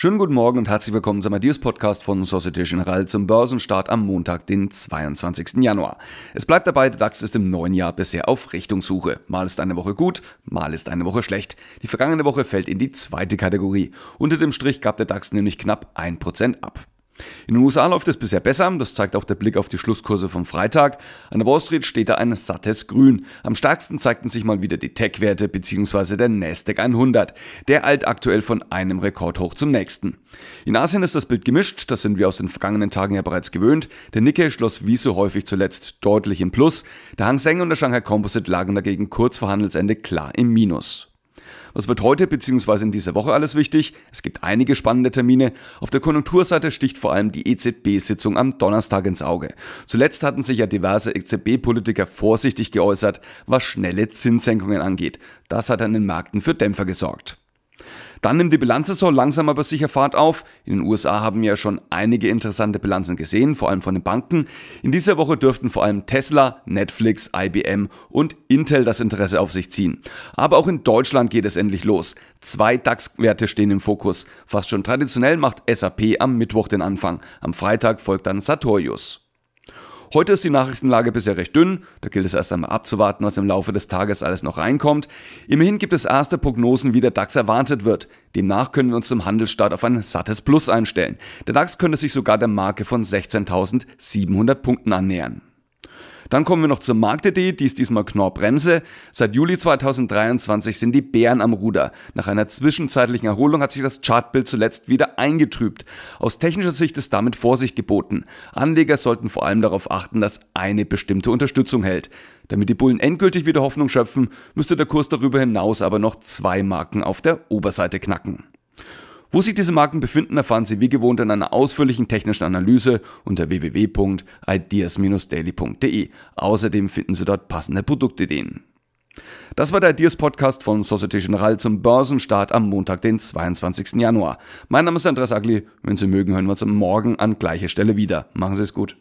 Schönen guten Morgen und herzlich willkommen zum Ideas Podcast von Societe Generale zum Börsenstart am Montag, den 22. Januar. Es bleibt dabei, der DAX ist im neuen Jahr bisher auf Richtungssuche. Mal ist eine Woche gut, mal ist eine Woche schlecht. Die vergangene Woche fällt in die zweite Kategorie. Unter dem Strich gab der DAX nämlich knapp 1% ab. In den USA läuft es bisher besser, das zeigt auch der Blick auf die Schlusskurse vom Freitag. An der Wall Street steht da ein sattes Grün. Am stärksten zeigten sich mal wieder die Tech-Werte bzw. der Nasdaq 100. Der eilt aktuell von einem Rekordhoch zum nächsten. In Asien ist das Bild gemischt, das sind wir aus den vergangenen Tagen ja bereits gewöhnt. Der Nikkei schloss wie so häufig zuletzt deutlich im Plus. Der Hang Seng und der Shanghai Composite lagen dagegen kurz vor Handelsende klar im Minus. Was wird heute bzw. in dieser Woche alles wichtig? Es gibt einige spannende Termine. Auf der Konjunkturseite sticht vor allem die EZB-Sitzung am Donnerstag ins Auge. Zuletzt hatten sich ja diverse EZB-Politiker vorsichtig geäußert, was schnelle Zinssenkungen angeht. Das hat an den Märkten für Dämpfer gesorgt. Dann nimmt die Bilanzsaison langsam aber sicher Fahrt auf. In den USA haben wir ja schon einige interessante Bilanzen gesehen, vor allem von den Banken. In dieser Woche dürften vor allem Tesla, Netflix, IBM und Intel das Interesse auf sich ziehen. Aber auch in Deutschland geht es endlich los. Zwei DAX-Werte stehen im Fokus. Fast schon traditionell macht SAP am Mittwoch den Anfang. Am Freitag folgt dann Sartorius. Heute ist die Nachrichtenlage bisher recht dünn, da gilt es erst einmal abzuwarten, was im Laufe des Tages alles noch reinkommt. Immerhin gibt es erste Prognosen, wie der DAX erwartet wird. Demnach können wir uns zum Handelsstart auf ein sattes Plus einstellen. Der DAX könnte sich sogar der Marke von 16.700 Punkten annähern. Dann kommen wir noch zur Marktidee, die ist diesmal Knorr-Bremse. Seit Juli 2023 sind die Bären am Ruder. Nach einer zwischenzeitlichen Erholung hat sich das Chartbild zuletzt wieder eingetrübt. Aus technischer Sicht ist damit Vorsicht geboten. Anleger sollten vor allem darauf achten, dass eine bestimmte Unterstützung hält. Damit die Bullen endgültig wieder Hoffnung schöpfen, müsste der Kurs darüber hinaus aber noch zwei Marken auf der Oberseite knacken. Wo sich diese Marken befinden, erfahren Sie wie gewohnt in einer ausführlichen technischen Analyse unter www.ideas-daily.de. Außerdem finden Sie dort passende Produktideen. Das war der Ideas Podcast von Societe Generale zum Börsenstart am Montag, den 22. Januar. Mein Name ist Andreas Agli. Wenn Sie mögen, hören wir uns morgen an gleicher Stelle wieder. Machen Sie es gut.